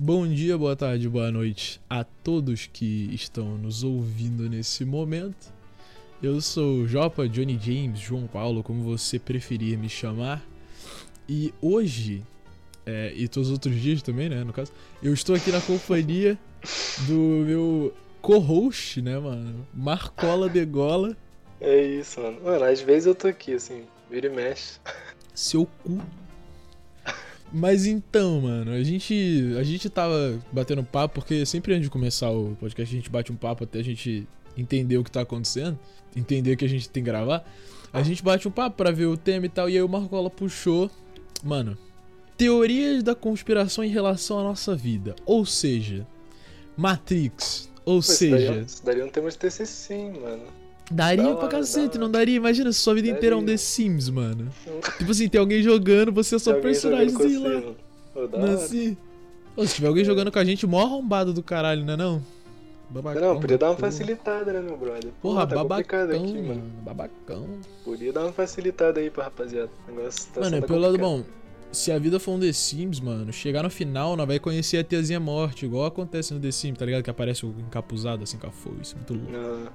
Bom dia, boa tarde, boa noite a todos que estão nos ouvindo nesse momento. Eu sou Jopa, Johnny James, João Paulo, como você preferir me chamar. E hoje, é, e todos os outros dias também, né, no caso, eu estou aqui na companhia do meu co-host, né, mano? Marcola de Gola. É isso, mano. Mano, às vezes eu tô aqui, assim, vira e mexe. Seu cu. Mas então, mano, a gente, a gente tava batendo papo, porque sempre antes de começar o podcast a gente bate um papo até a gente entender o que tá acontecendo, entender que a gente tem que gravar. A gente bate um papo pra ver o tema e tal, e aí o Marcola puxou, mano, teorias da conspiração em relação à nossa vida. Ou seja, Matrix. Ou Pô, seja. Isso daria, isso daria um tema de TCC, sim, mano. Daria Da pra hora, cacete, não daria? Imagina se sua vida inteira é um Daria. The Sims, mano. Tipo assim, tem alguém jogando, você é só personagemzinho com lá. Pô, Não hora. assim. Ô, se tiver alguém jogando com a gente, mó arrombado do caralho, né não? Babacão. Não, podia dar uma porra. facilitada, né, meu brother? Porra, tá complicado babacão, aqui, mano. Babacão. Podia dar uma facilitada aí pra rapaziada. O negócio tá mano, é pelo lado complicado. bom. Se a vida for um The Sims, mano, chegar no final, nós vai conhecer a tiazinha morte, igual acontece no The Sims, tá ligado? Que aparece o encapuzado assim com a foice, muito louco. Não,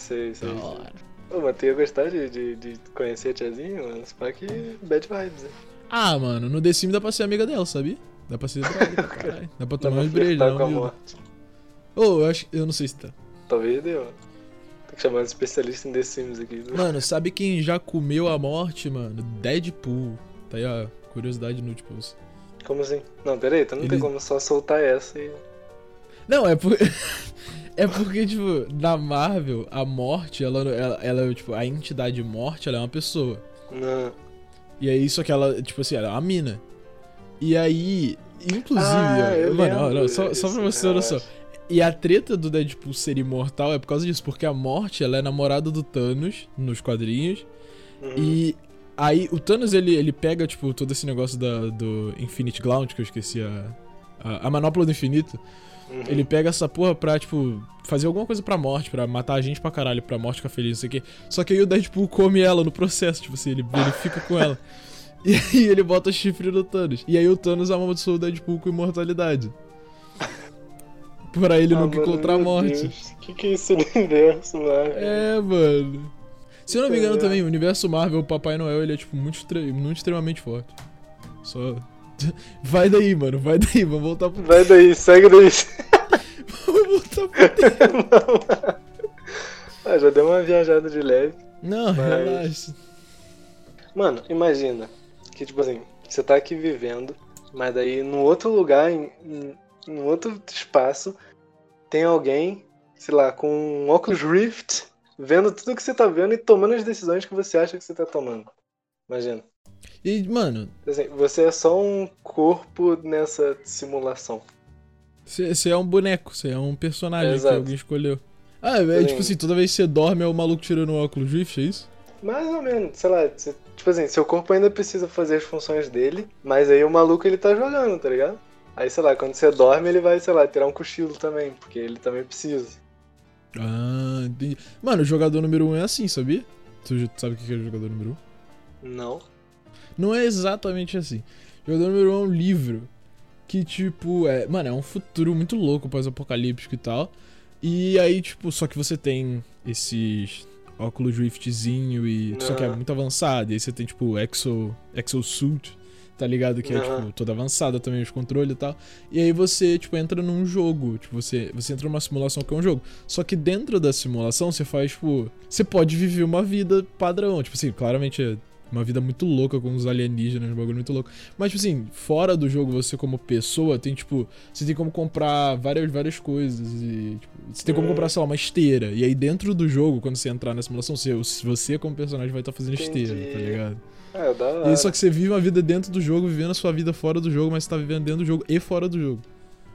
sei, sei. Da hora. Ô, mas tu ia gostar de, de, de conhecer a tiazinha, mano? Só que bad vibes, né? Ah, mano, no The Sims dá pra ser amiga dela, sabia? Dá pra ser brother pra caralho. Dá pra tomar a viu? morte. Ô, eu acho. Eu não sei se tá. Talvez deu. Tem que chamar um especialista em The Sims aqui. viu? Mano, sabe quem já comeu a morte, mano? Deadpool. Tá aí, ó. Curiosidade inútil pra você. Como assim? Não, peraí, tu não Ele- tem como só soltar essa e. Não, é por... é porque, tipo, na Marvel, a morte, ela, ela, ela, tipo, a entidade morte, ela é uma pessoa. Não. E aí, só que ela, tipo assim, ela é uma mina. E aí, inclusive, Ah, ó, mano, ó, não, só, só pra você ter noção. relaxa. E a treta do Deadpool ser imortal é por causa disso, porque a morte, ela é namorada do Thanos nos quadrinhos. Uhum. E aí o Thanos ele, ele pega, tipo, todo esse negócio da, do Infinite Gauntlet, que eu esqueci a. A, a manopla do infinito. Uhum. Ele pega essa porra pra, tipo, fazer alguma coisa pra morte, pra matar a gente pra caralho, pra morte ficar feliz, não sei o quê. Só que aí o Deadpool come ela no processo, tipo assim, ele, ele fica com ela. E aí ele bota chifre no Thanos. E aí o Thanos amaldiçoa o Deadpool com imortalidade. Pra ele Ah, nunca mano, encontrar a morte. Deus, Que que é esse universo lá? É, mano. Se eu não me engano também, o universo Marvel, o Papai Noel, ele é, tipo, muito, muito extremamente forte. Só. Vai daí, mano, vai daí, vamos voltar pro. Vai daí, segue daí. Vamos voltar pro. ah, já deu uma viajada de leve. Não, Mas- relaxa. Mano, imagina que, tipo assim, você tá aqui vivendo, mas daí num outro lugar, em, em, em outro espaço, tem alguém, sei lá, com um Oculus Rift, vendo tudo que você tá vendo e tomando as decisões que você acha que você tá tomando. Imagina. E, mano, Assim, você é só um corpo nessa simulação. você é um boneco, você é um personagem que Exato. alguém escolheu. Ah, é tipo assim, toda vez que você dorme é o maluco tirando o óculos Rift, é isso? Mais ou menos, sei lá, você- tipo assim, seu corpo ainda precisa fazer as funções dele, mas aí o maluco ele tá jogando, tá ligado? Aí, sei lá, quando você dorme, ele vai, sei lá, tirar um cochilo também, porque ele também precisa. Ah, entendi. Mano, o jogador número 1 um é assim, sabia? Tu sabe o que é o jogador número 1? Um? Não. Não é exatamente assim. Jogador número 1 um é um livro que, tipo, é. Mano, é um futuro muito louco, pós-apocalíptico e tal. E aí, tipo, só que você tem esses óculos Riftzinho e. Só que é muito avançado. E aí você tem, tipo, exo, exosuit, tá ligado? Que é, tipo, toda avançada também, os controles e tal. E aí você, tipo, entra num jogo. Tipo, você, você entra numa simulação que é um jogo. Só que dentro da simulação você faz, tipo. Você pode viver uma vida padrão. Tipo assim, claramente é uma vida muito louca com os alienígenas, um bagulho muito louco. Mas, tipo assim, fora do jogo, você como pessoa, tem, tipo, você tem como comprar várias, várias coisas. E, tipo, você tem como Hum. comprar, sei lá, uma esteira. E aí, dentro do jogo, quando você entrar na simulação, você, você como personagem vai estar fazendo esteira, Entendi. tá ligado? Ah, da E aí, só que você vive uma vida dentro do jogo, vivendo a sua vida fora do jogo, mas você tá vivendo dentro do jogo e fora do jogo.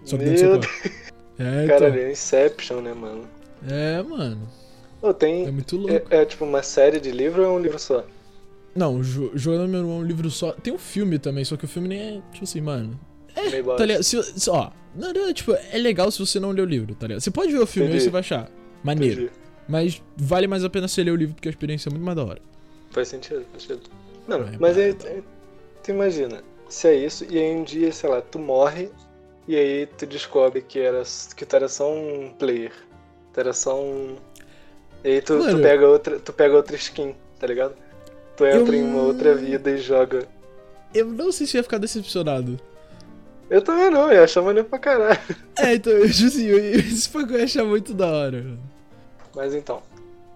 Só que dentro do seu Meu corpo. É, Cara, então. é Inception, né, mano? É, mano. Ô, tem. É muito louco. É, é tipo uma série de livro ou é um livro só? Não, o jo Jogo Número 1 é um livro só. Tem um filme também, só que o filme nem é, tipo assim, mano. Meio Tá ligado? Se, se- ó, não, não, tipo, é legal se você não ler o livro, tá ligado? Você pode ver o filme Entendi. você vai achar maneiro. Entendi. Mas vale mais a pena você ler o livro porque a experiência é muito mais da hora. Faz sentido, faz sentido. Não, É, mas aí, tá. aí, tu imagina, se é isso, e aí um dia, sei lá, tu morre e aí tu descobre que, era, que tu era só um player. Tu era só um. E aí tu, tu pega outra. Tu pega outra skin, tá ligado? Tu entra Eu- em uma outra vida e joga. Eu não sei se eu ia ficar decepcionado. Eu também não, eu ia achar maneiro pra caralho. É, então, eu, tipo assim, eu, esse bagulho eu ia achar muito da hora. mano. Mas então,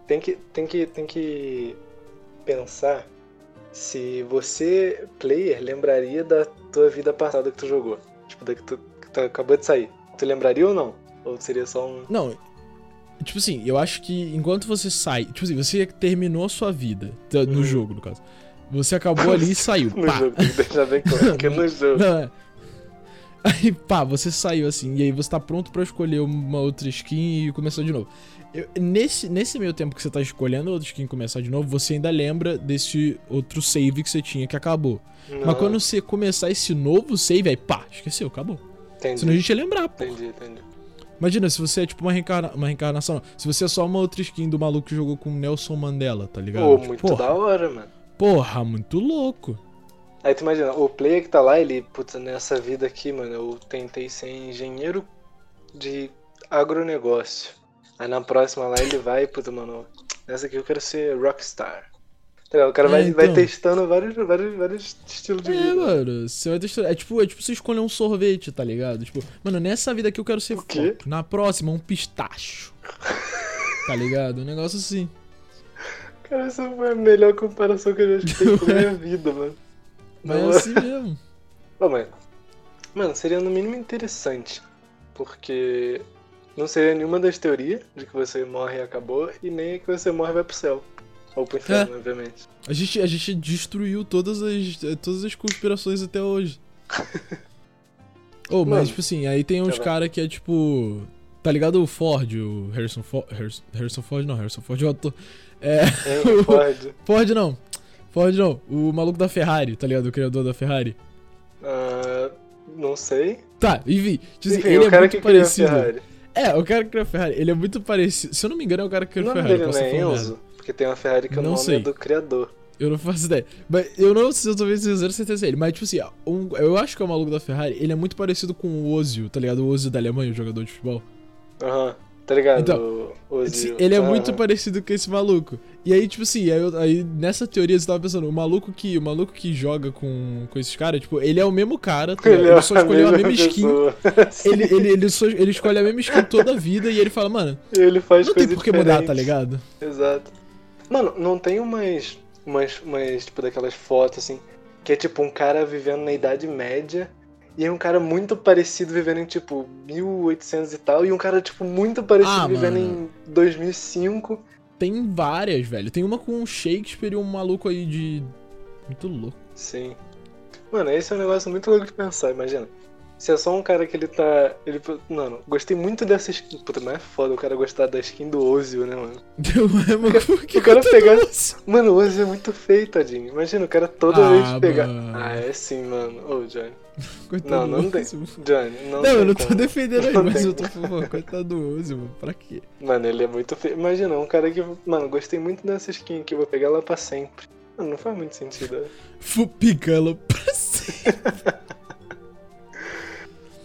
tem que, tem que, tem que pensar se você, player, lembraria da tua vida passada que tu jogou. Tipo, da que tu, que tu acabou de sair. Tu lembraria ou não? Ou seria só um. Não, tipo assim, eu acho que enquanto você sai. Tipo assim, você terminou a sua vida. No Hum. jogo, no caso. Você acabou ali e saiu. No pá. jogo, deixar bem claro que é no jogo. Não, é. Aí, pá, você saiu assim, e aí você tá pronto pra escolher uma outra skin e começar de novo. Eu- nesse, nesse meio tempo que você tá escolhendo outra skin e começar de novo, você ainda lembra desse outro save que você tinha que acabou. Não, Mas quando você começar esse novo save, aí pá, esqueceu, acabou. entendi, Senão a gente ia lembrar, pô. entendi, entendi. Imagina, se você é tipo uma, reencarna uma reencarnação, não. Se você é só uma outra skin do maluco que jogou com Nelson Mandela, tá ligado? Pô, Tipo, muito porra, da hora, mano. porra, muito louco. Aí tu imagina, o player que tá lá, ele, puta, nessa vida aqui, mano, eu tentei ser engenheiro de agronegócio. Aí na próxima lá ele vai, puta, mano, nessa aqui eu quero ser rockstar. Tá? O cara É, vai, vai então. testando vários, vários, vários estilos de É, vida. mano, você vai testar. É tipo, é tipo você escolher um sorvete, tá ligado? Tipo, mano, nessa vida aqui eu quero ser O quê? foco. Na próxima, um pistacho. tá ligado? Um negócio assim. Cara, essa foi a melhor comparação que eu já escutei na minha vida, mano. Mas é assim mesmo. Ô, mano, mano, seria no mínimo interessante. Porque não seria nenhuma das teorias de que você morre e acabou, e nem que você morre e vai pro céu. Inferno, obviamente. A gente, a gente destruiu todas as, todas as conspirações até hoje. Ô, mas Mano, tipo assim, aí tem uns ver. caras que é tipo. Tá ligado o Ford, o Harrison Ford. Harrison, Harrison Ford não, Harrison Ford é o ator. É. Hein, Ford? Ford não. Ford não. O maluco da Ferrari, tá ligado? O criador da Ferrari. Ah, não sei. Tá, enfim. Tipo assim, Enfim, ele o é cara muito parecido. Ferrari. É, o cara que criou a Ferrari, ele é muito parecido. Se eu não me engano, é o cara que criou a Ferrari. dele não é Enzo? Porque tem uma Ferrari que o Não nome sei. é do criador. Eu não faço ideia. Mas eu não sei se eu tô vendo zero certeza ele. Mas, tipo assim, um- eu acho que é o maluco da Ferrari, ele é muito parecido com o Ozil, tá ligado? O Ozil da Alemanha, o jogador de futebol. Aham, tá ligado? Então, o, o Ozil. Ele é Aham. muito parecido com esse maluco. E aí, tipo assim, aí, aí nessa teoria você tava pensando, o maluco que, o maluco que joga com, com esses caras, tipo, ele é o mesmo cara, tá ligado? Ele, ele, só escolheu a mesma skin. Ele, ele, ele, só, ele escolhe a mesma skin toda a vida e ele fala, mano, Ele faz não tem por que mudar, tá ligado? Exato. Mano, não tem umas, umas, umas, tipo, daquelas fotos, assim, que é tipo um cara vivendo na Idade Média e aí um cara muito parecido vivendo em, tipo, 1800 e tal, e um cara, tipo, muito parecido Ah, vivendo mano. em 2005. Tem várias, velho. Tem uma com o Shakespeare e um maluco aí de. Muito louco. Sim. Mano, esse é um negócio muito louco de pensar, imagina. Se é só um cara que ele tá. Ele, mano, gostei muito dessa skin. Puta, mas é foda o cara gostar da skin do Ozil, né, mano? Deu uma por que o cara tô pegar-? Mano, o Ozil é muito feio, tadinho. Imagina o cara toda Ah, vez pegar. mano. Ah, é sim, mano. Ô, Johnny. Coitado Não, não tem. Johnny, não Não, eu não tô como. defendendo Não mas tem eu tô falando, coitado do Ozil, mano. Pra quê? Mano, ele é muito feio. Imagina, um cara que. Mano, gostei muito dessa skin aqui, vou pegar ela pra sempre. Mano, não faz muito sentido. né? Fupicala pra sempre.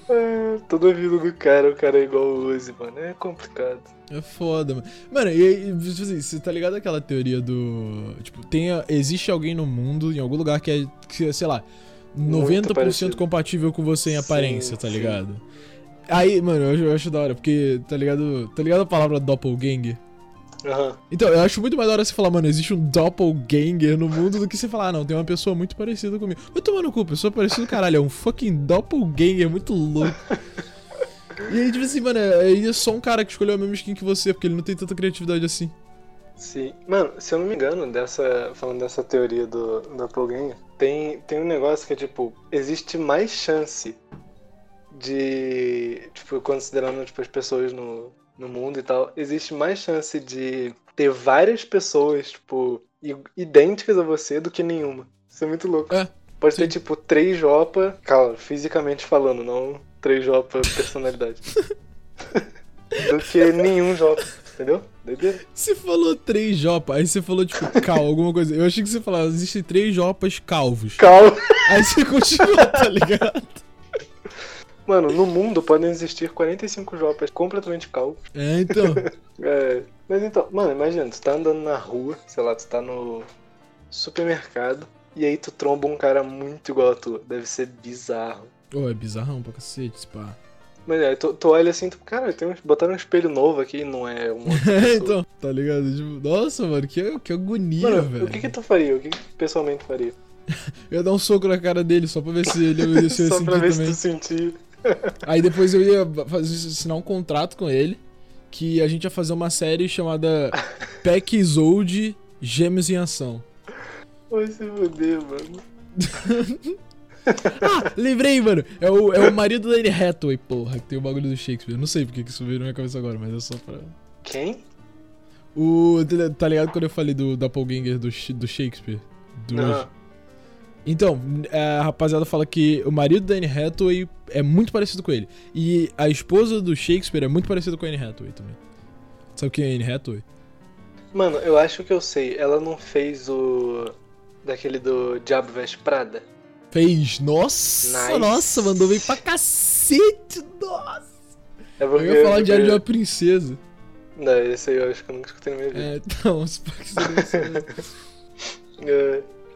É, toda a vida do cara, o cara é igual o Uzi, mano. É complicado. É foda, mano. Mano, e aí, tipo assim, você tá ligado aquela teoria do. Tipo, tem, existe alguém no mundo, em algum lugar, que é, que, é, sei lá, 90% parecido. compatível com você em Sim, aparência, tá sim. ligado? Aí, mano, eu acho, eu acho da hora, porque, tá ligado? Tá ligado a palavra doppelganger? Aham. Então, eu acho muito mais da hora você falar, mano, existe um doppelganger no mundo do que você falar, ah, não, tem uma pessoa muito parecida comigo. Vai tomar no cu, pessoa parecida caralho, é um fucking doppelganger muito louco. E aí, tipo assim, mano, é, é só um cara que escolheu a mesma skin que você, porque ele não tem tanta criatividade assim. Sim. Mano, se eu não me engano, dessa, falando dessa teoria do, do Appleganger, tem, tem um negócio que é tipo, existe mais chance de. Tipo, considerando tipo, as pessoas no, no mundo e tal, existe mais chance de ter várias pessoas, tipo, idênticas a você do que nenhuma. Isso é muito louco. É, Pode sim. ter, tipo, três Jopa, claro, fisicamente falando, não três Jopa personalidade. do que nenhum Jopa, entendeu? Doideira. Você falou três jopas, aí você falou, tipo, cal, alguma coisa. Eu achei que você falava, existem três jopas calvos. Calma. Aí você continuou, tá ligado? Mano, no mundo podem existir 45 jopas completamente calvos. É, então. É, mas então, mano, imagina, tu tá andando na rua, sei lá, tu tá no supermercado, e aí tu tromba um cara muito igual a tu. Deve ser bizarro. Ô, é bizarrão pra cacete, esse pá. Mas é, tu, tu olha assim, tu, cara, tem um, botaram um espelho novo aqui, não é um. É, então, tá ligado? Tipo, nossa, mano, que, que agonia, Mano, velho. o que que tu faria? O que que tu pessoalmente faria? Eu ia dar um soco na cara dele só pra ver se ele ia, se eu ia Só pra sentir ver também. se tu sentir. Aí depois eu ia fazer, assinar um contrato com ele que a gente ia fazer uma série chamada Pack Isolde Gêmeos em Ação. Vai se fuder, mano. Ah, lembrei, mano. É o, é o marido da Anne Hathaway, porra, que tem o bagulho do Shakespeare. Não sei porque que isso veio na minha cabeça agora, mas é só pra... Quem? O, tá ligado quando eu falei do Doppelganger do, do Shakespeare? Do Não. Então, a rapaziada fala que o marido da Anne Hathaway é muito parecido com ele. E a esposa do Shakespeare é muito parecida com a Anne Hathaway também. Sabe quem é Anne Hathaway? Mano, eu acho que eu sei. Ela não fez o. Daquele do Diabo Veste Prada? Fez. Nossa, Nice. nossa, mandou bem pra cacete. Nossa. É Eu ia falar Diário de uma Princesa. Não, esse aí eu acho que eu nunca escutei na minha vida. É, então, se pá que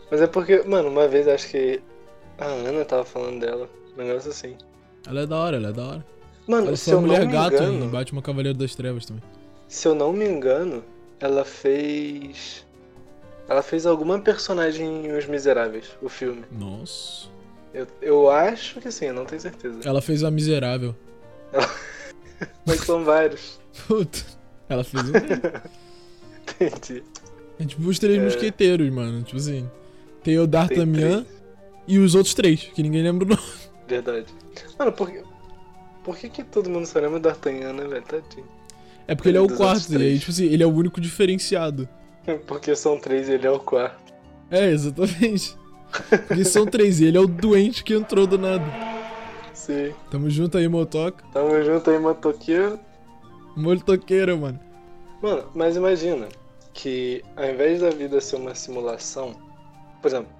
É, Mas é porque, mano, uma vez acho que a Ana tava falando dela. Um negócio assim. Ela é da hora, ela é da hora. Mano, Ela se eu não mulher me gato engano. em Batman Cavaleiro das Trevas também. Se eu não me engano, ela fez. Ela fez alguma personagem em Os Miseráveis, o filme. Nossa. Eu, eu acho que sim, eu não tenho certeza. Ela fez a Miserável. Mas são vários. Puta. Ela fez um. Entendi. É tipo os três É. mosqueteiros, mano. Tipo assim. Tem o D'Artagnan e os outros três, que ninguém lembra o nome. Verdade. Mano, por que. Por que, que todo mundo só lembra do D'Artagnan, né, velho? Tadinho. É porque ele é o Dos outros quarto, e aí, três. tipo assim, ele é o único diferenciado. Porque são três e ele é o quarto. É, exatamente. Porque são três, e ele é o doente que entrou do nada. Sim. Tamo junto aí, Motoca. Tamo junto aí, motoqueiro. Molho toqueira, mano. Mano, mas imagina que ao invés da vida ser uma simulação, por exemplo,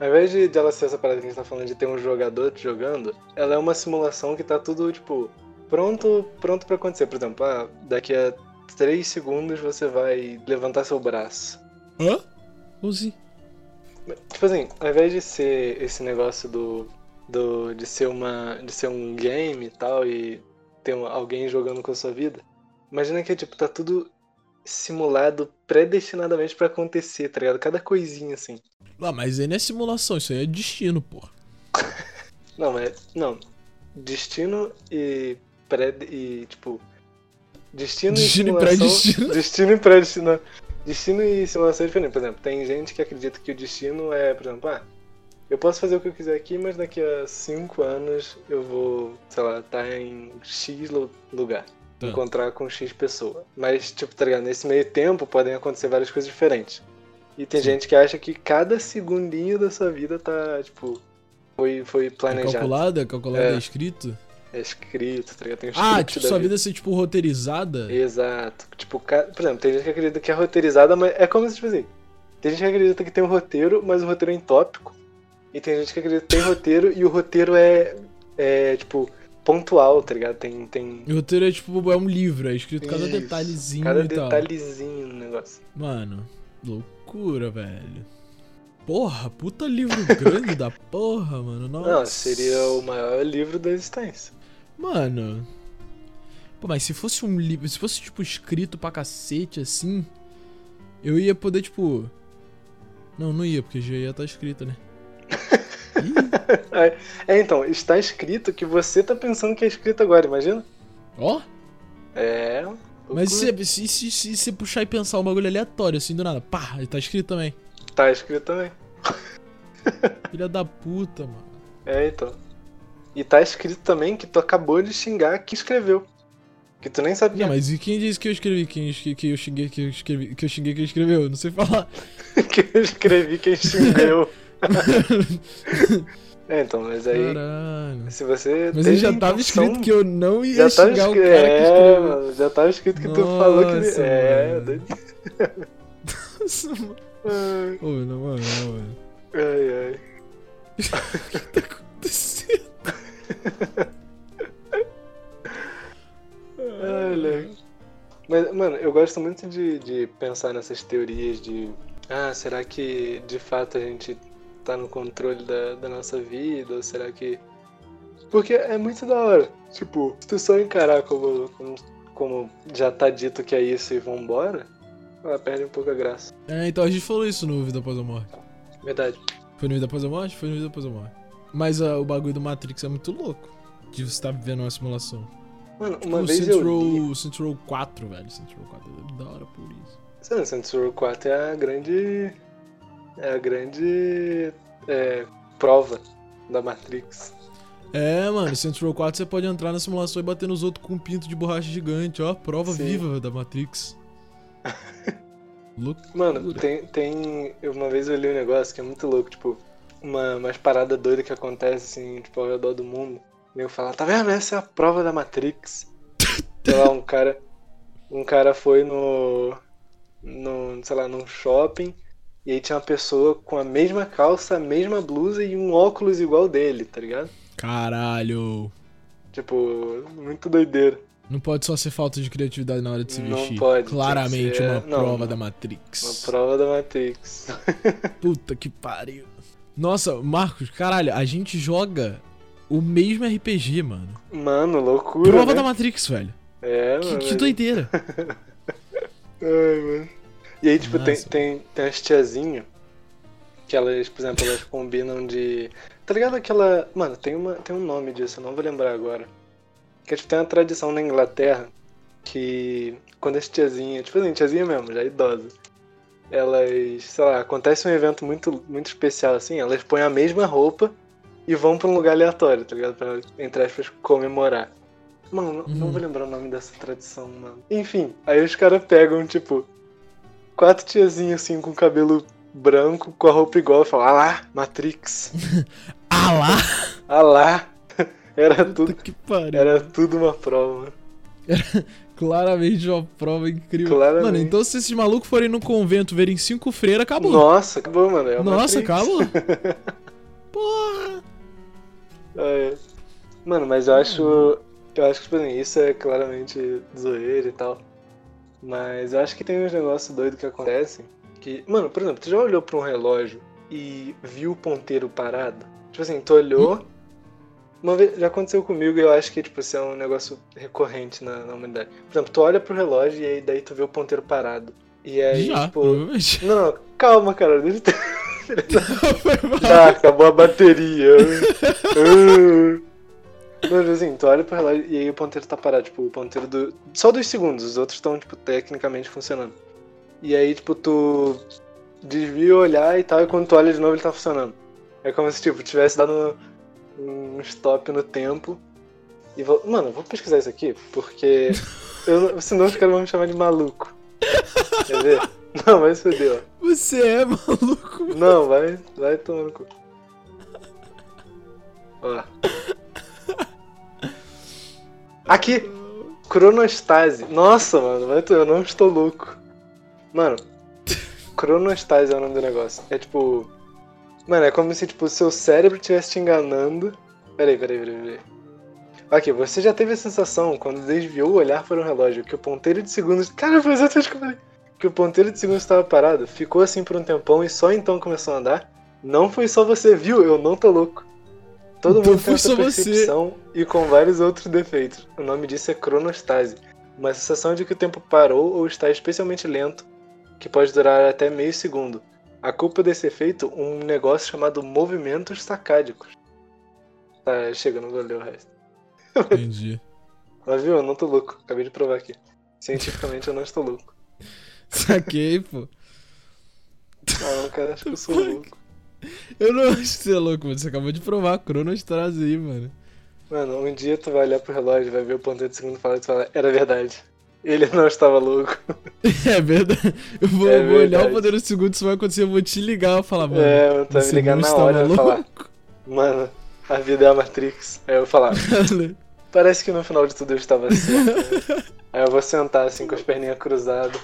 ao invés de, de ela ser essa parada que a gente tá falando de ter um jogador te jogando, ela é uma simulação que tá tudo, tipo, pronto, pronto para acontecer. Por exemplo, ah, daqui a 3 segundos você vai levantar seu braço. Hã? Sim. Tipo assim, ao invés de ser esse negócio do. do de ser uma. de ser um game e tal, e ter alguém jogando com a sua vida, imagina que tipo, tá tudo simulado predestinadamente pra acontecer, tá ligado? Cada coisinha assim. Ah, mas aí não é simulação, isso aí é destino, porra. Não, mas. Não. Destino e. Pré. e tipo. Destino, Destino e simulação. Destino e pré-destino. Destino e simulação é diferente. Por exemplo, tem gente que acredita que o destino é, por exemplo, ah, eu posso fazer o que eu quiser aqui, mas daqui a 5 anos eu vou, sei lá, estar em X lu- lugar. Tá. Encontrar com X pessoa. Mas, tipo, tá ligado? Nesse meio tempo podem acontecer várias coisas diferentes. E tem Sim. gente que acha que cada segundinho da sua vida tá, tipo, foi, foi É planejado. calculado, é calculado, é, É. escrito. É escrito, tá ligado? Tem um Ah, tipo, sua vida ser, tipo, roteirizada. Exato. Tipo, ca- por exemplo, tem gente que acredita que é roteirizada, mas é como se, tipo assim, tem gente que acredita que tem um roteiro, mas o roteiro é em tópico. E tem gente que acredita que tem roteiro e o roteiro é, é tipo, pontual, tá ligado? Tem, tem E o roteiro é, tipo, é um livro, é escrito cada Isso, detalhezinho cada e tal. detalhezinho no negócio. Mano, loucura, velho. Porra, puta livro grande da porra, mano. Nossa. Não, seria o maior livro da existência. Mano. Pô, mas se fosse um livro. Se fosse, tipo, escrito pra cacete assim. Eu ia poder, tipo. Não, não ia, porque já ia estar escrito, né? É, então, está escrito que você tá pensando que é escrito agora, imagina? Ó, É. mas se, se, se, se, se puxar e pensar um bagulho aleatório, assim, do nada, pá, tá escrito também. Tá escrito também. Filha da puta, mano. É, então. E tá escrito também que tu acabou de xingar quem escreveu. Que tu nem sabia. Não, mas e quem disse que eu escrevi? Quem, que, que eu xinguei que eu escrevi? Que eu xinguei quem escreveu? Não sei falar. que eu escrevi quem xingou. é, então, mas aí. Caralho. Se você. Mas já tava intenção, escrito que eu não ia já chegar escrito, o cara é, que escreveu. É, já tava escrito que Nossa, tu falou que. É, mano. É, doido. Nossa, mano. Ô, na moral, velho. Ai, ai. o que tá acontecendo? Olha. Né. Mas, mano, eu gosto muito de, de pensar nessas teorias de. Ah, será que de fato a gente tá no controle da, da nossa vida? Ou será que. Porque é muito da hora. Tipo, se tu só encarar como, como, como já tá dito que é isso e vambora, ela perde um pouco a graça. É, então a gente falou isso no Vida Após a Morte. Verdade. Foi no Vida Após a Morte? Foi no Vida Após a Morte. Mas ah, o bagulho do Matrix é muito louco. De você estar vivendo uma simulação. Mano, uma o vez Saints eu li. Row, Saints Row 4, velho. Saints Row 4 é da hora por isso. Saints Row 4 é a grande. É a grande. é, prova da Matrix. É, mano, Saints Row 4 você pode entrar na simulação e bater nos outros com um pinto de borracha gigante, ó. Prova Sim. viva da Matrix. Louco. Mano, tem, tem. Uma vez eu li um negócio que é muito louco, tipo, uma, umas paradas doidas que acontece assim, tipo, ao redor do mundo. E eu falo, tá vendo? Essa é a prova da Matrix. sei lá, um cara. Um cara foi no. no. sei lá, num shopping. E aí tinha uma pessoa com a mesma calça, a mesma blusa e um óculos igual dele, tá ligado? Caralho. Tipo, muito doideira. Não pode só ser falta de criatividade na hora de se Não vestir. pode, tem que Claramente ser- uma não, prova não. da Matrix. Uma prova da Matrix. Puta que pariu. Nossa, Marcos, caralho, a gente joga o mesmo RPG, mano. Mano, loucura. Prova né? da Matrix, velho. É, Que, mano. que doideira. Ai, mano. E aí, tipo, tem, Nossa. tem, tem as tiazinhas que elas, por exemplo, elas combinam de. Tá ligado aquela. Mano, tem, uma, tem um nome disso, eu não vou lembrar agora. Que tipo, tem uma tradição na Inglaterra que quando as tiazinhas, tipo assim, tiazinha mesmo, já idosa, elas, sei lá, acontece um evento muito, muito especial assim, elas põem a mesma roupa e vão pra um lugar aleatório, tá ligado? Pra, entre aspas, comemorar. Mano, não, não Uhum. vou lembrar o nome dessa tradição, mano. Enfim, aí os caras pegam, tipo, quatro tiazinhas assim com cabelo branco, com a roupa igual, e falam, ah lá, Matrix. Ah lá! Ah lá. Era tudo, que pariu. era tudo uma prova, mano. Claramente uma prova incrível. Claramente. Mano, então se esses malucos forem no convento verem cinco freiras, acabou. Nossa, acabou, mano. É Nossa, acabou. Porra! É. Mano, mas eu acho. Eu acho que, tipo assim, isso é claramente zoeira e tal. Mas eu acho que tem uns negócios doidos que acontecem. Que. Mano, por exemplo, tu já olhou pra um relógio e viu o ponteiro parado? Tipo assim, tu olhou. Uma vez, já aconteceu comigo e eu acho que, tipo, isso é um negócio recorrente na, na humanidade. Por exemplo, tu olha pro relógio e aí daí tu vê o ponteiro parado. E aí, Já, tipo. Não, não, calma, cara. Deixa eu ter... Já, acabou a bateria. Mas assim, tu olha pro relógio e aí o ponteiro tá parado, tipo, o ponteiro do. Só dos segundos, os outros estão, tipo, tecnicamente funcionando. E aí, tipo, tu desvia o olhar e tal, e quando tu olha de novo ele tá funcionando. É como se, tipo, tivesse dado um stop no tempo. E vou. Mano, eu vou pesquisar isso aqui, porque. Eu, senão os caras vão me chamar de maluco. Quer ver? Não, mas fodeu. Você é maluco, mano. Não, vai, vai tomar no cu. Ó. Aqui! Cronostase. Nossa, mano, eu não estou louco. Mano, cronostase é o nome do negócio. É tipo. Mano, é como se tipo, o seu cérebro estivesse te enganando. Peraí, peraí, peraí, peraí. Aqui, você já teve a sensação, quando desviou o olhar para o relógio, que o ponteiro de segundos. Cara, foi exatamente o que eu. Que o ponteiro de segundos estava parado, ficou assim por um tempão e só então começou a andar? Não foi só você, viu? Eu não tô louco. Todo Então mundo tem essa só você. percepção e com vários outros defeitos. O nome disso é cronostase. Uma sensação de que o tempo parou ou está especialmente lento, que pode durar até meio segundo. A culpa desse efeito, um negócio chamado movimentos sacádicos. Tá, chega, não vou ler o resto. Entendi. Mas viu, eu não tô louco. Acabei de provar aqui. Cientificamente eu não estou louco. Saquei, pô. Ah, não, cara, acho que eu sou louco. Eu não acho que você é louco, mano. Você acabou de provar a Cronostrase aí, mano. Mano, um dia tu vai olhar pro relógio, vai ver o ponteiro de segundo e falar, tu fala, era verdade. Ele não estava louco. É verdade. Eu vou, É vou olhar o poder do segundo, isso vai acontecer, eu vou te ligar e falar, mano. é, tu vai me ligar na hora e falar, mano, a vida é a Matrix. Aí eu vou falar, parece que no final de tudo eu estava certo. Aí eu vou sentar assim com as perninhas cruzadas.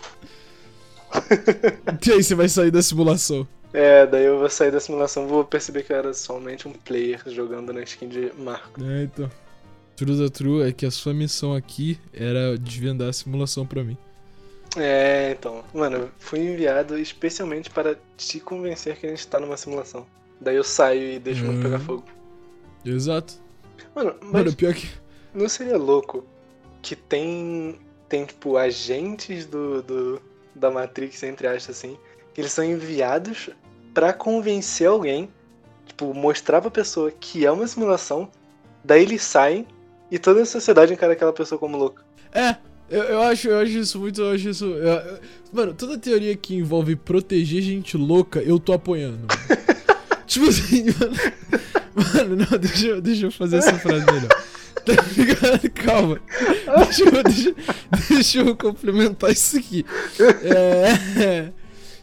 e aí você vai sair da simulação. É, daí eu vou sair da simulação vou perceber que eu era somente um player jogando na skin de Marco. É, então. True da True é que a sua missão aqui era desvendar a simulação pra mim. É, então. Mano, eu fui enviado especialmente para te convencer que a gente tá numa simulação. Daí eu saio e deixo o mundo Uhum. pegar fogo. Exato. Mano, mas Mano, pior que. não seria louco que tem, tem tipo, agentes do, do, da Matrix, entre aspas, assim, eles são enviados pra convencer alguém, tipo, mostrar pra pessoa que é uma simulação, daí eles saem e toda a sociedade encara aquela pessoa como louca. É, eu, eu acho, eu acho isso muito. Eu acho isso. eu- eu- mano, toda teoria que envolve proteger gente louca, eu tô apoiando. Tipo assim, mano. Mano, não, deixa, eu- deixa eu fazer essa frase melhor. Tá ligado? Calma. Deixa eu, deixa, deixa eu complementar isso aqui. É.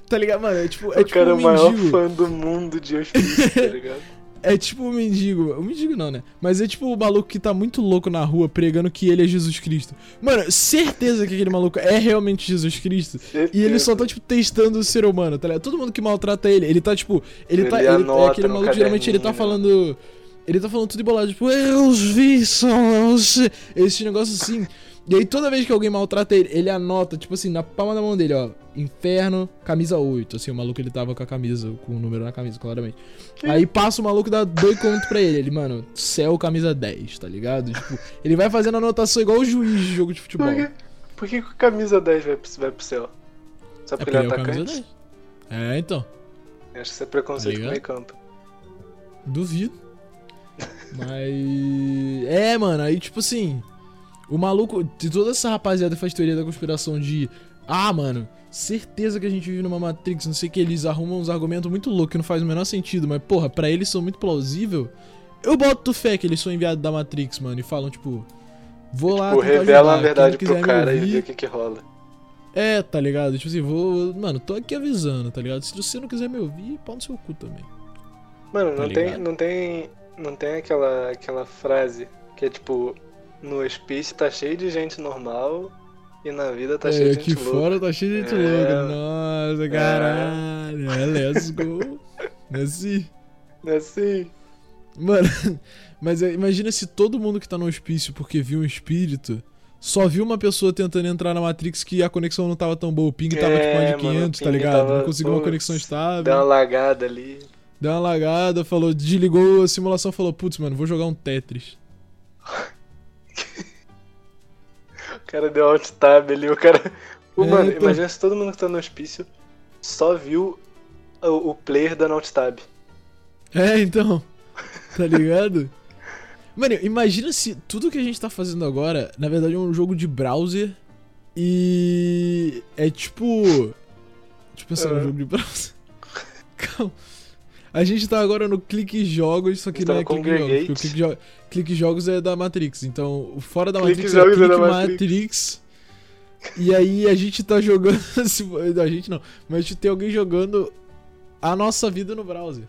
Tá ligado, mano? É tipo, é o tipo cara é um o maior mendigo. fã do mundo de hospício, tá ligado? É tipo um mendigo. O mendigo não, né? Mas é tipo o maluco que tá muito louco na rua pregando que ele é Jesus Cristo. Mano, certeza que aquele maluco é realmente Jesus Cristo. E ele só tá, tipo, testando o ser humano, tá ligado? Todo mundo que maltrata ele, ele tá, tipo. Ele, Ele tá. Ele, é aquele maluco, geralmente ele tá caderninho, falando. Ele tá falando tudo embolado, tipo, eu vi, são. Esse negócio assim. E aí toda vez que alguém maltrata ele, ele anota, tipo assim, na palma da mão dele, ó. Inferno, camisa 8. Assim, o maluco ele tava com a camisa, com o número na camisa, claramente. Aí passa o maluco e dá dois contos pra ele. Ele, mano, céu, camisa 10, tá ligado? Tipo, ele vai fazendo anotação igual o juiz de jogo de futebol. Por que, por que que o camisa 10 vai pro, vai pro céu? Só É porque porque ele é é atacante? 10. É, então. Acho que isso é preconceito Tá meio campo. Duvido. Mas. É, mano, aí tipo assim. O maluco. De toda essa rapaziada faz teoria da conspiração de. Ah, mano, certeza que a gente vive numa Matrix, não sei o que, eles arrumam uns argumentos muito loucos que não faz o menor sentido, mas porra, pra eles são muito plausível. Eu boto fé que eles são enviados da Matrix, mano, e falam, tipo. Vou lá. Tipo, revela a ajudar, verdade quem pro quiser me cara e ouvir- vê o que que rola. É, tá ligado? Tipo assim, vou. Mano, tô aqui avisando, tá ligado? Se você não quiser me ouvir, pau no seu cu também. Mano, Tá não tem, não tem, não tem aquela, aquela frase que é tipo, no hospício tá cheio de gente normal e na vida tá cheio é, de aqui gente louca. fora tá cheio de gente É. louca. Nossa, caralho. É, let's go. Assim. Assim, Mano, mas é, imagina se todo mundo que tá no hospício porque viu um espírito só viu uma pessoa tentando entrar na Matrix que a conexão não tava tão boa. O ping tava É, tipo mais de mano, o 500, tá ping ligado? tava, não conseguiu uma putz, conexão estável. deu uma lagada ali. Deu uma lagada, falou, desligou a simulação falou, putz, mano, vou jogar um Tetris. O cara deu alt tab ali, o cara. O, É, mano, então. imagina se todo mundo que tá no hospício só viu o, o player dando alt tab. É, então. Tá ligado? Mano, imagina se tudo que a gente tá fazendo agora, na verdade, é um jogo de browser e. É tipo. Tipo assim, um Ah. jogo de browser. Calma. A gente tá agora no Clique Jogos, só que não é Clique Jogos. O? Clique, Jo- Clique Jogos é da Matrix. Então, o fora da Clique Matrix é Jogos é Clique da Matrix. Matrix. E aí a gente tá jogando. a gente não, mas tem alguém jogando a nossa vida no browser.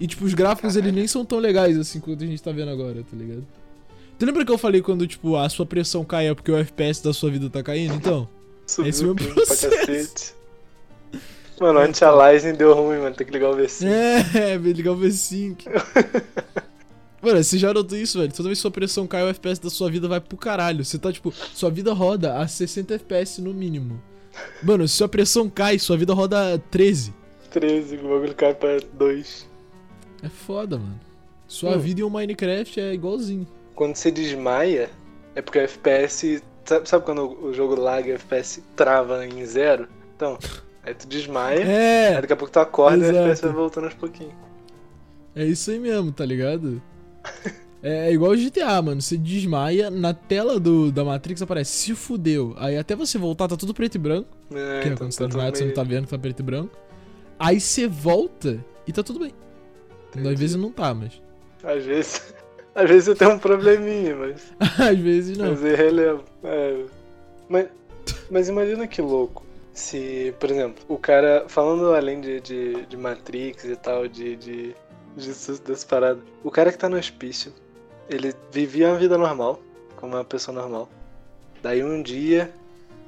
E tipo, os gráficos eles nem são tão legais assim quanto a gente tá vendo agora, tá ligado? Tu lembra que eu falei quando, tipo, a sua pressão cai é porque o FPS da sua vida tá caindo? Então. Subiu Esse é o pra processo. Mano, o anti-aliasing deu ruim, mano. Tem que ligar o V5. É, ligar o V5. Mano, você já notou isso, velho? Toda vez que sua pressão cai, o FPS da sua vida vai pro caralho. Você tá, tipo, sua vida roda a 60 FPS no mínimo. Mano, se sua pressão cai, sua vida roda a 13. 13, o bagulho cai pra 2. É foda, mano. Sua Hum. vida em um Minecraft é igualzinho. Quando você desmaia, é porque o FPS. Sabe, sabe quando o jogo lag e o FPS trava em zero? Então, aí tu desmaia, aí É, daqui a pouco tu acorda e o exato. FPS vai voltando aos pouquinhos. é isso aí mesmo, tá ligado? É igual o GTA, mano. Você desmaia, na tela do, da Matrix aparece se fudeu. Aí até você voltar tá tudo preto e branco. É, Que é então quando você tá tá desmaiado, tudo você não tá vendo que tá preto e branco. Aí você volta e tá tudo bem. Entendi. Às vezes não tá, mas. Às vezes. Às vezes você tem um probleminha, mas. Às vezes não. Mas é relevo. É. Mas, mas imagina que louco. Se, por exemplo, o cara, falando além de, de, de Matrix e tal, de, de, de sus- dessa parada, o cara que tá no hospício, ele vivia uma vida normal, como uma pessoa normal. Daí um dia,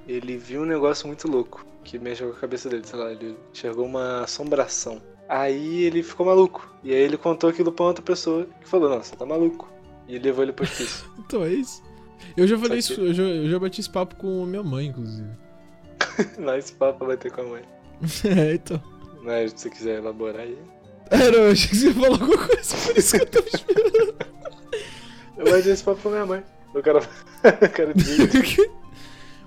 ele viu um negócio muito louco, que mexeu com a cabeça dele, sei lá, ele enxergou uma assombração. Aí ele ficou maluco. E aí ele contou aquilo pra outra pessoa que falou, você tá maluco. E levou ele pro hospício. Então é isso. Eu já falei isso, eu já, eu já bati esse papo com minha mãe, inclusive. Mas esse papo vai ter com a mãe. É, então. Mas se você quiser elaborar aí. É, não, eu achei que você falar alguma coisa, por isso que eu tava esperando. Eu vou dizer esse papo pra minha mãe. O cara. o cara.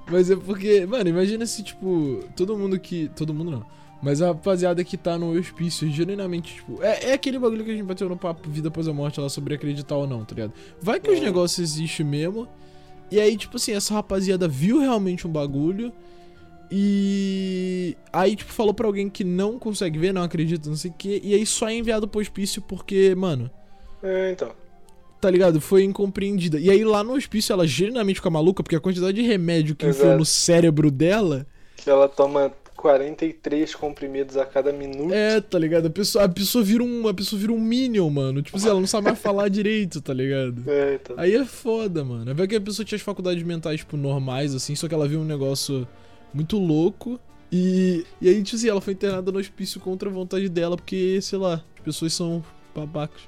Mas é porque, mano, imagina se, tipo, todo mundo que. Todo mundo não. Mas a rapaziada que tá no hospício, genuinamente, tipo. É, é aquele bagulho que a gente bateu no papo Vida após a morte lá sobre acreditar ou não, tá ligado? Vai que os Uhum. negócios existem mesmo. E aí, tipo assim, essa rapaziada viu realmente um bagulho. E aí, tipo, falou pra alguém que não consegue ver, não acredita, não sei o quê. E aí só é enviado pro hospício porque, mano, É, então. tá ligado? Foi incompreendida. E aí lá no hospício ela genuinamente fica maluca porque a quantidade de remédio que enfiou Exato. no cérebro dela. Que ela toma 43 comprimidos a cada minuto. É, tá ligado? A pessoa, a pessoa vira um, a pessoa vira um minion, mano. Tipo assim, ela não sabe mais falar direito, tá ligado? É, então. Aí é foda, mano. Vai que a pessoa tinha as faculdades mentais, tipo, normais, assim, só que ela viu um negócio muito louco. E, e aí, tipo assim, ela foi internada no hospício contra a vontade dela, porque, sei lá, as pessoas são babacas.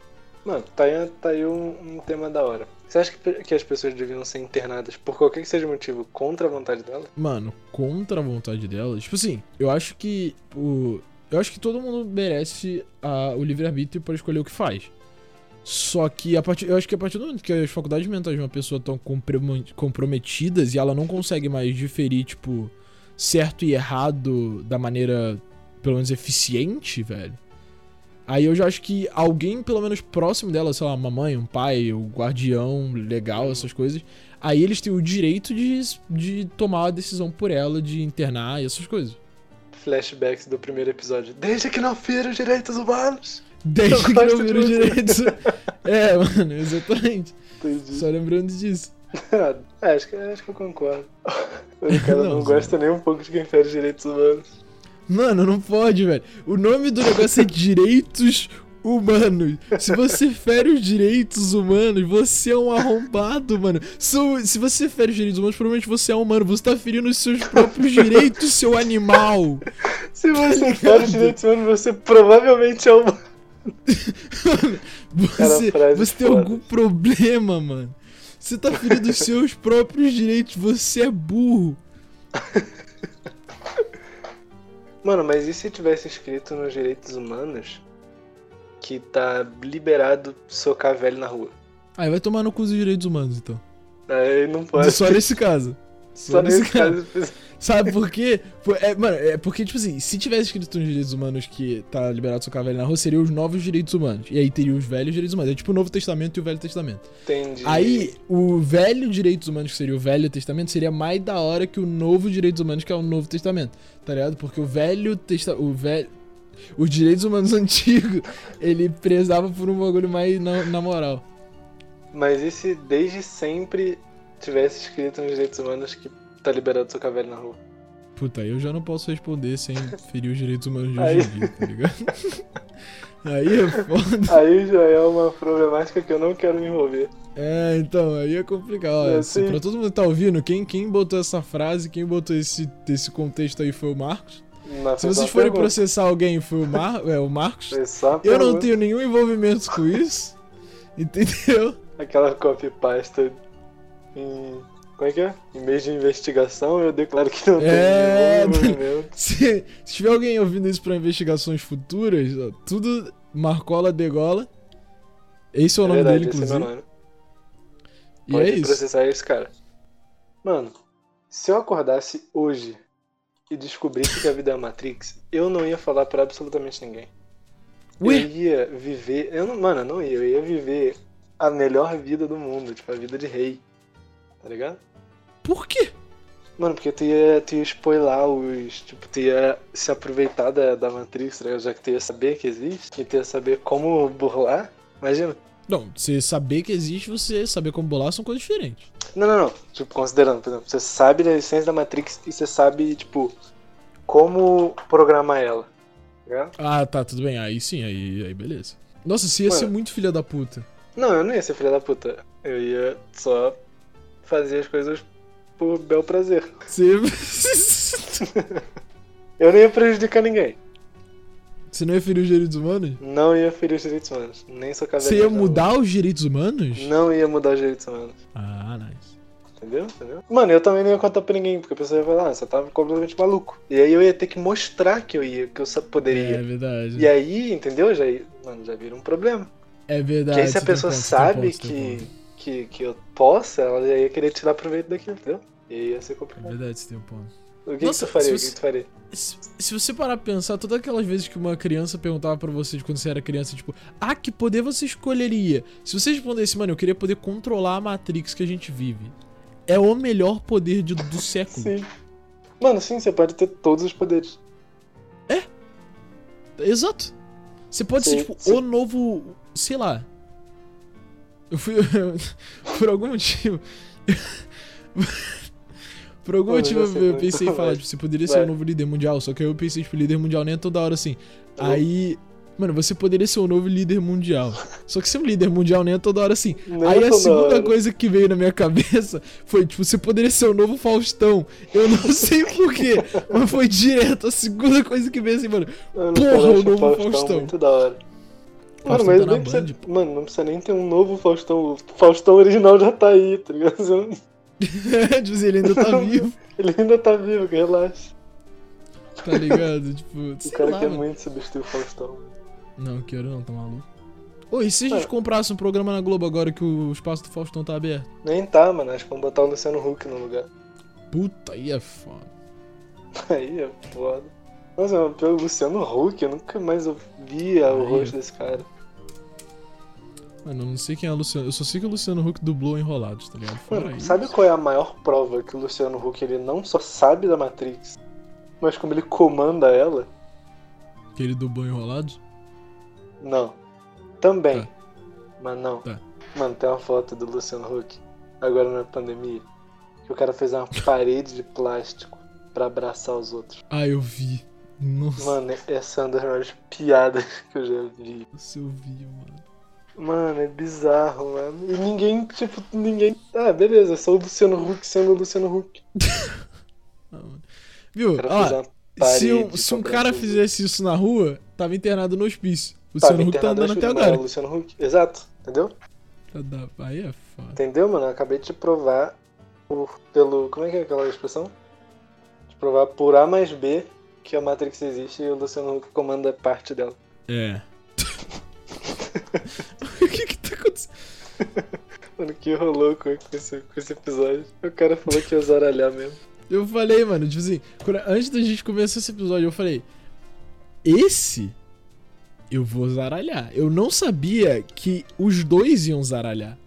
Mano, tá aí, tá aí um, um tema da hora. Você acha que, que as pessoas deviam ser internadas por qualquer que seja o motivo contra a vontade dela? Mano, contra a vontade dela. Tipo assim, eu acho que o. Eu acho que todo mundo merece a- o livre-arbítrio pra escolher o que faz. Só que a partir, eu acho que a partir do momento que as faculdades mentais de uma pessoa estão comprometidas e ela não consegue mais diferir, tipo, certo e errado da maneira, pelo menos, eficiente, velho. Aí eu já acho que alguém, pelo menos próximo dela, sei lá, uma mãe, um pai, o guardião legal, essas coisas, aí eles têm o direito de, de tomar a decisão por ela, de internar e essas coisas. Flashbacks do primeiro episódio. Desde que não fira os direitos humanos! Desde que não gosto de vira os você. direitos. É, mano, exatamente. Entendi. Só lembrando disso. É, acho que, acho que eu concordo. O cara Não, não, gosta nem um pouco de quem fere os direitos humanos. Mano, não pode, velho. O nome do negócio é direitos humanos. Se você fere os direitos humanos, você é um arrombado, mano. Se, se você fere os direitos humanos, provavelmente você é humano. Você tá ferindo os seus próprios direitos, seu animal. Se você ligado? fere os direitos humanos, você provavelmente é uma. Você, frase você tem algum problema, mano. Você tá ferindo os seus próprios direitos. Você é burro. Mano, mas e se tivesse escrito nos direitos humanos que tá liberado socar velho na rua? Aí vai tomar no cu dos direitos humanos, então. Aí não pode. Só nesse caso. Só nesse caso. Sabe por quê? É, mano, é porque, tipo assim, se tivesse escrito nos direitos humanos que tá liberado socar velho na rua, seriam os novos direitos humanos. E aí teria os velhos direitos humanos. É tipo o Novo Testamento e o Velho Testamento. Entendi. Aí, o velho direitos humanos, que seria o Velho Testamento, seria mais da hora que o novo direitos humanos, que é o Novo Testamento. Tá ligado? Porque o Velho Testamento. O velho. Os direitos humanos antigos, ele prezava por um bagulho mais na, na moral. Mas e se desde sempre tivesse escrito nos direitos humanos que tá liberado socar velho na rua? Puta, aí eu já não posso responder sem ferir os direitos humanos de Aí- hoje em dia, tá ligado? aí é foda. Aí já é uma problemática que eu não quero me envolver. É, então, aí é complicado. É, Assim, sim. pra todo mundo que tá ouvindo, quem, quem botou essa frase, quem botou esse, esse contexto aí foi o Marcos. Mas Se vocês forem pergunta. processar alguém, foi o, Mar é, o Marcos. Só Eu não pergunta. tenho nenhum envolvimento com isso. Entendeu? Aquela copy pasta em. Como é que é? Em mês de investigação, eu declaro que não É, tem nenhum. Se, se tiver alguém ouvindo isso pra investigações futuras, ó, tudo Marcola Degola. Esse é o É nome verdade, dele, é inclusive. meu nome. e Pode é isso. processar esse cara. Mano, se eu acordasse hoje e descobrisse que a vida é a Matrix, eu não ia falar pra absolutamente ninguém. Ué? Eu ia viver. Eu não, mano, eu não ia. Eu ia viver a melhor vida do mundo, tipo, a vida de rei. Tá ligado? Por quê? Mano, porque tu ia, tu ia spoiler os. Tipo, tu ia se aproveitar da, da Matrix, tá ligado? Já que tu ia saber que existe, e tu ia saber como burlar. Imagina. Não, você saber que existe, você saber como bolar são coisas diferentes. Não, não, não. Tipo, considerando, por exemplo, você sabe da essência da Matrix e você sabe, tipo, como programar ela. Tá? Ah, tá, tudo bem. Aí sim, aí, aí beleza. Nossa, você ia ser Mano. muito filha da puta. Não, eu não ia ser filha da puta. Eu ia só fazer as coisas por bel prazer. Você. Eu não ia prejudicar ninguém. você não ia ferir os direitos humanos? Não ia ferir os direitos humanos. Nem socar Você ia mudar os direitos humanos? Não ia mudar os direitos humanos. Ah, nice. Entendeu? Entendeu? Mano, eu também não ia contar pra ninguém, porque a pessoa ia falar, ah, você tava completamente maluco. E aí eu ia ter que mostrar que eu ia, que eu poderia. É verdade. E aí, entendeu? Já, ia- mano, já vira um problema. É verdade. Porque aí se a pessoa sabe que. Que, que eu possa, ela já ia querer tirar proveito daquilo, entendeu? E ia ser É complicado. verdade, você tem um ponto. O que, Nossa, que tu faria? se O você- que tu faria? Se, se você parar pra pensar, todas aquelas vezes que uma criança perguntava pra você de quando você era criança, tipo, ah, que poder você escolheria? Se você respondesse, mano, eu queria poder controlar a Matrix que a gente vive. É o melhor poder de- do século. Sim. Mano, sim, você pode ter todos os poderes. Exato. Você pode ser, Sim, tipo, sim. o novo. Sei lá. Eu fui. por algum motivo. por algum Mano, motivo eu eu, como pensei em falar, tipo, você poderia ser o novo líder mundial. Só que aí eu pensei, tipo, líder mundial nem é toda hora assim. Tá Aí. Mano, você poderia ser o novo líder mundial. Só que ser um líder mundial nem é toda hora assim. Nem Aí é a segunda hora. coisa que veio na minha cabeça foi, tipo, você poderia ser o novo Faustão. Eu não sei porquê, mas foi direto. A segunda coisa que veio assim, mano. Porra, o novo Faustão Faustão. muito da hora. Mano, Faustão mas tá precisa, Band, mano, não precisa nem ter um novo Faustão. O Faustão original já tá aí, tá ligado? Assim, ele ainda tá vivo, Ele ainda tá vivo, relaxa. tá ligado? Tipo, O cara lá, quer mano. muito substituir o Faustão. Não, quero não, tá maluco. Ô, e se a gente É. comprasse um programa na Globo agora que o espaço do Faustão tá aberto? Nem tá, mano. Acho que vamos botar o Luciano Huck no lugar. Puta, aí é foda. Aí é foda. Nossa, pelo Luciano Huck, eu nunca mais via o rosto desse cara. Mano, eu não sei quem é o Luciano. Eu só sei que o Luciano Huck dublou Enrolados, tá ligado? Fora Mano, isso. sabe qual é a maior prova que o Luciano Huck ele não só sabe da Matrix, mas como ele comanda ela? Que ele dublou Enrolados? Não. Também. Tá. Mas não. Tá. Mano, tem uma foto do Luciano Huck, agora na pandemia, que o cara fez uma parede de plástico pra abraçar os outros. Ah, eu vi. Nossa, Mano, essa é uma das maiores piadas que eu já vi. Nossa, eu vi, mano. Mano, é bizarro, mano. E ninguém, tipo, ninguém. Ah, beleza, só o Luciano Huck sendo o Luciano Huck. Ah. Viu? Ó, se um, se um cara os fizesse isso na rua, tava internado no hospício. O Luciano Huck tá andando até agora. é Luciano Huck. Exato, entendeu? Tá Aí é foda. Entendeu, mano? Eu acabei de provar por, pelo. Como é que é aquela expressão? De provar por A mais B que a Matrix existe e o Luciano Huck comanda parte dela. É. o que que tá acontecendo? Mano, que rolou com esse, com esse episódio. O cara falou que ia zaralhar mesmo. Eu falei, mano, tipo assim, antes da gente começar esse episódio, eu falei: Esse eu vou zaralhar. Eu não sabia que os dois iam zaralhar.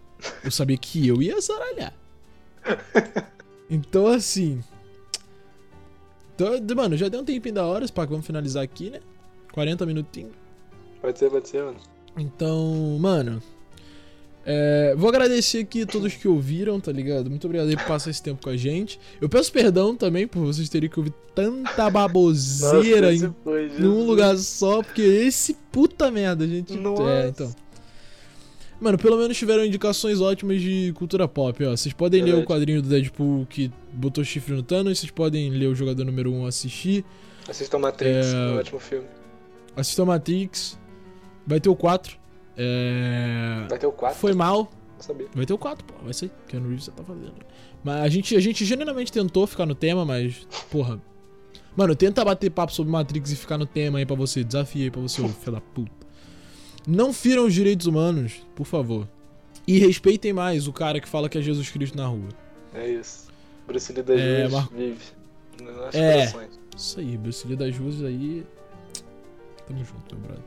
Eu sabia que eu ia zaralhar. Então, assim. Então, mano, já deu um tempinho da hora, Spack, vamos finalizar aqui, né? 40 minutinhos. Pode ser, pode ser, mano. Então, mano. é, vou agradecer aqui a todos que ouviram, tá ligado? Muito obrigado aí por passar esse tempo com a gente. Eu peço perdão também por vocês terem que ouvir tanta baboseira esse em foi, num Jesus. lugar só, porque esse puta merda, gente. Nossa. É, então. Mano, pelo menos tiveram indicações ótimas de cultura pop, ó. Vocês podem ler o quadrinho do Deadpool que botou chifre no Thanos, vocês podem ler o jogador número 1 assistir. Assistam Matrix, É, é um ótimo filme. Assistam Matrix. Vai ter o 4. É... Vai ter o 4? Foi mal. Sabia. Vai ter o 4, pô. Vai ser. Keanu Reeves já tá fazendo. Mas a gente, a gente genuinamente tentou ficar no tema, mas. Porra. Mano, tenta bater papo sobre Matrix e ficar no tema aí pra você. Desafio aí pra você, ô filho da puta. Não firam os direitos humanos, por favor. E respeitem mais o cara que fala que é Jesus Cristo na rua. É isso. Bruce Lee das É, ruas Mar- vive. Nossos É. corações. Isso aí, Bruce Lee das ruas aí. Tamo junto, meu brother.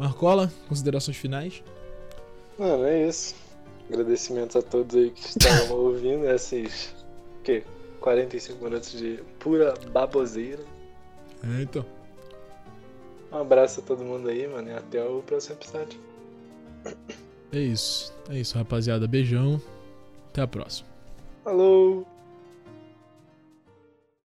Marcola, considerações finais? Mano, é isso. Agradecimentos a todos aí que estavam ouvindo esses. O quê? 45 minutos de pura baboseira. É, então. Um abraço a todo mundo aí, mano, e até o próximo episódio. É isso. É isso, rapaziada. Beijão. Até a próxima. Falou!